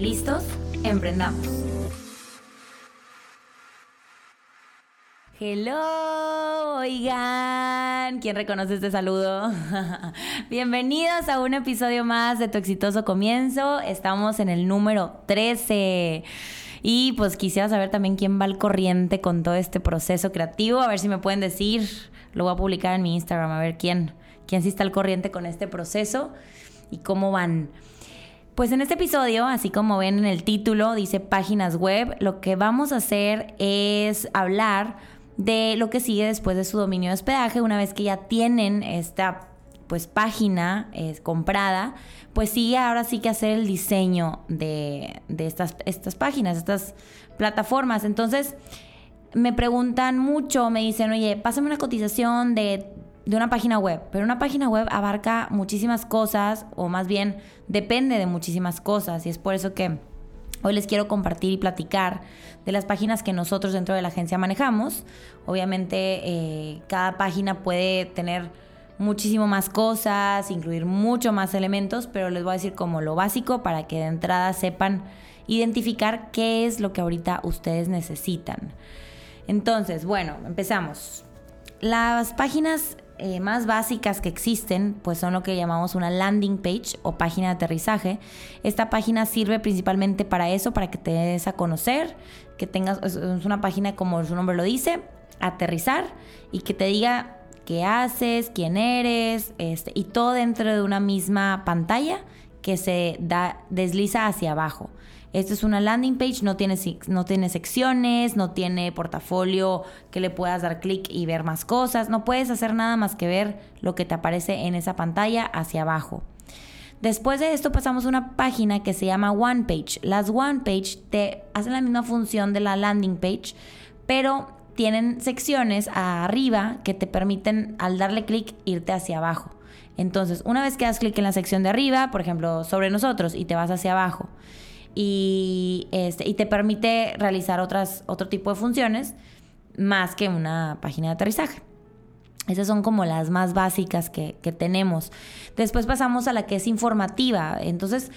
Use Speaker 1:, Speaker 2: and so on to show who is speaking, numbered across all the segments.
Speaker 1: ¿Listos? Emprendamos. Hello, oigan, ¿quién reconoce este saludo? Bienvenidos a un episodio más de Tu exitoso comienzo. Estamos en el número 13. Y pues quisiera saber también quién va al corriente con todo este proceso creativo. A ver si me pueden decir. Lo voy a publicar en mi Instagram, a ver quién, quién sí está al corriente con este proceso y cómo van. Pues en este episodio, así como ven en el título, dice páginas web, lo que vamos a hacer es hablar de lo que sigue después de su dominio de hospedaje, una vez que ya tienen esta pues página comprada, pues sigue ahora sí que hacer el diseño de, de estas, estas páginas, estas plataformas. Entonces, me preguntan mucho, me dicen, oye, pásame una cotización de de una página web, pero una página web abarca muchísimas cosas, o más bien depende de muchísimas cosas, y es por eso que hoy les quiero compartir y platicar de las páginas que nosotros dentro de la agencia manejamos. Obviamente eh, cada página puede tener muchísimo más cosas, incluir mucho más elementos, pero les voy a decir como lo básico para que de entrada sepan identificar qué es lo que ahorita ustedes necesitan. Entonces, bueno, empezamos. Las páginas eh, más básicas que existen, pues son lo que llamamos una landing page o página de aterrizaje. Esta página sirve principalmente para eso, para que te des a conocer, que tengas, una página como su nombre lo dice, aterrizar y que te diga qué haces, quién eres, este, y todo dentro de una misma pantalla que se da, desliza hacia abajo. Esta es una landing page, no tiene, no tiene secciones, no tiene portafolio que le puedas dar clic y ver más cosas. No puedes hacer nada más que ver lo que te aparece en esa pantalla hacia abajo. Después de esto pasamos a una página que se llama One Page. Las One Page te hacen la misma función de la landing page, pero tienen secciones arriba que te permiten al darle clic irte hacia abajo. Entonces, una vez que das clic en la sección de arriba, por ejemplo, sobre nosotros, y te vas hacia abajo, y, este, y te permite realizar otras, otro tipo de funciones más que una página de aterrizaje. Esas son como las más básicas que, que tenemos. Después pasamos a la que es informativa. Entonces,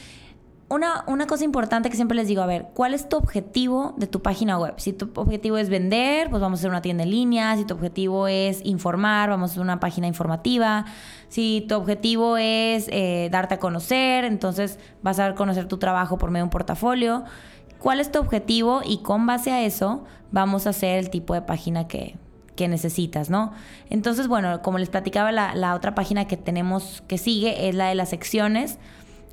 Speaker 1: una, cosa importante que siempre les digo, a ver, ¿cuál es tu objetivo de tu página web? Si tu objetivo es vender, pues vamos a hacer una tienda en línea. Si tu objetivo es informar, vamos a hacer una página informativa. Si tu objetivo es eh, darte a conocer, entonces vas a dar conocer tu trabajo por medio de un portafolio. ¿Cuál es tu objetivo? Y con base a eso vamos a hacer el tipo de página que, necesitas, ¿no? Entonces, bueno, como les platicaba, la, la otra página que tenemos que sigue es la de las secciones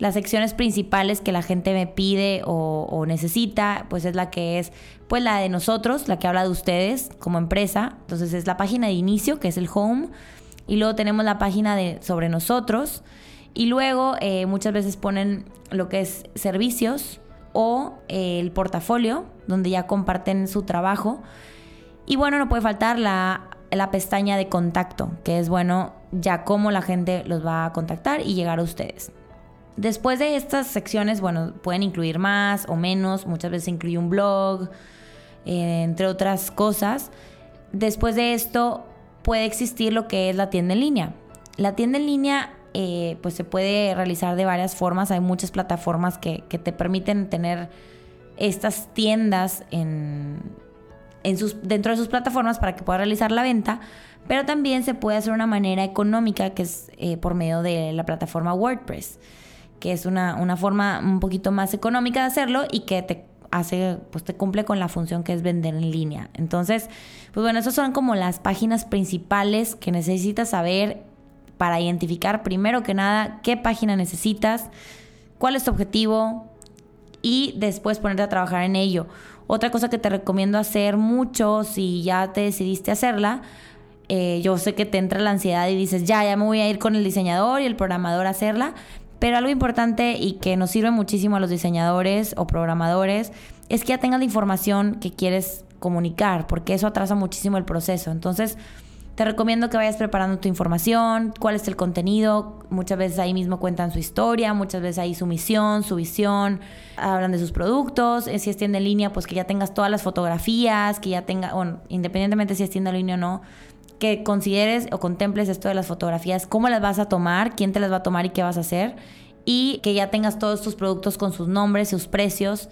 Speaker 1: las secciones principales que la gente me pide o, necesita, pues es la que es, pues la de nosotros, la que habla de ustedes como empresa. Entonces es la página de inicio, que es el home, y luego tenemos la página de sobre nosotros, y luego eh, muchas veces ponen lo que es servicios o eh, el portafolio, donde ya comparten su trabajo. Y bueno, no puede faltar la, la pestaña de contacto, que es bueno ya cómo la gente los va a contactar y llegar a ustedes. Después de estas secciones, bueno, pueden incluir más o menos, muchas veces incluye un blog, eh, entre otras cosas. Después de esto puede existir lo que es la tienda en línea. La tienda en línea eh, pues se puede realizar de varias formas. Hay muchas plataformas que, te permiten tener estas tiendas en, sus, dentro de sus plataformas para que puedas realizar la venta. Pero también se puede hacer de una manera económica que es eh, por medio de la plataforma WordPress que es una, forma un poquito más económica de hacerlo y que te hace, pues te cumple con la función que es vender en línea. Entonces, pues bueno, esas son como las páginas principales que necesitas saber para identificar primero que nada qué página necesitas, cuál es tu objetivo y después ponerte a trabajar en ello. Otra cosa que te recomiendo hacer mucho si ya te decidiste hacerla, eh, yo sé que te entra la ansiedad y dices, ya, ya me voy a ir con el diseñador y el programador a hacerla, Pero algo importante y que nos sirve muchísimo a los diseñadores o programadores es que ya tengas la información que quieres comunicar, porque eso atrasa muchísimo el proceso. Entonces, te recomiendo que vayas preparando tu información, cuál es el contenido. Muchas veces ahí mismo cuentan su historia, muchas veces ahí su misión, su visión, hablan de sus productos. Eh, si es tienda en línea, pues que ya tengas todas las fotografías, que ya tenga, bueno, independientemente si es tienda en línea o no, que consideres o contemples esto de las fotografías, cómo las vas a tomar, quién te las va a tomar y qué vas a hacer. Y que ya tengas todos tus productos con sus nombres, sus precios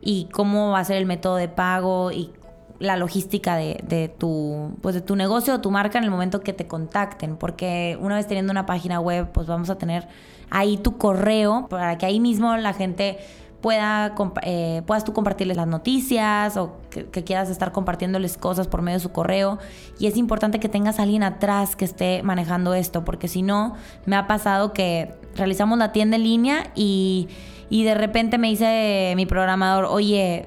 Speaker 1: y cómo va a ser el método de pago y la logística de, tu, pues de tu negocio o tu marca en el momento que te contacten. Porque una vez teniendo una página web, pues vamos a tener ahí tu correo para que ahí mismo la gente pueda eh, puedas tú compartirles las noticias o que, quieras estar compartiéndoles cosas por medio de su correo. Y es importante que tengas a alguien atrás que esté manejando esto, porque si no, me ha pasado que realizamos la tienda en línea y, y de repente me dice mi programador, oye,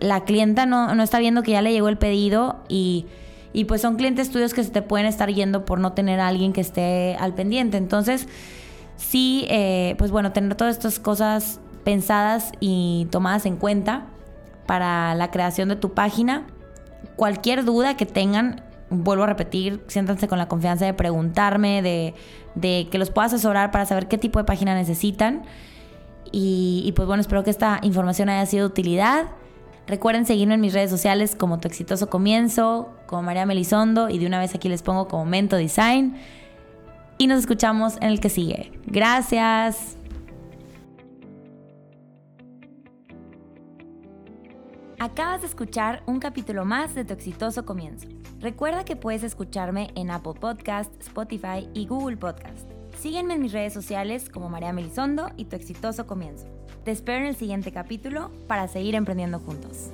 Speaker 1: la clienta no, no está viendo que ya le llegó el pedido y, y, pues son clientes tuyos que se te pueden estar yendo por no tener a alguien que esté al pendiente. Entonces, sí, eh, pues bueno, tener todas estas cosas pensadas y tomadas en cuenta para la creación de tu página. Cualquier duda que tengan, vuelvo a repetir, siéntanse con la confianza de preguntarme, de, que los pueda asesorar para saber qué tipo de página necesitan. Y, y pues bueno, espero que esta información haya sido de utilidad. Recuerden seguirme en mis redes sociales como Tu Exitoso Comienzo, como María Melisondo y de una vez aquí les pongo como Mento Design. Y nos escuchamos en el que sigue. Gracias. Acabas de escuchar un capítulo más de Tu Exitoso Comienzo. Recuerda que puedes escucharme en Apple Podcast, Spotify y Google Podcast. Sígueme en mis redes sociales como María Melisondo y Tu Exitoso Comienzo. Te espero en el siguiente capítulo para seguir emprendiendo juntos.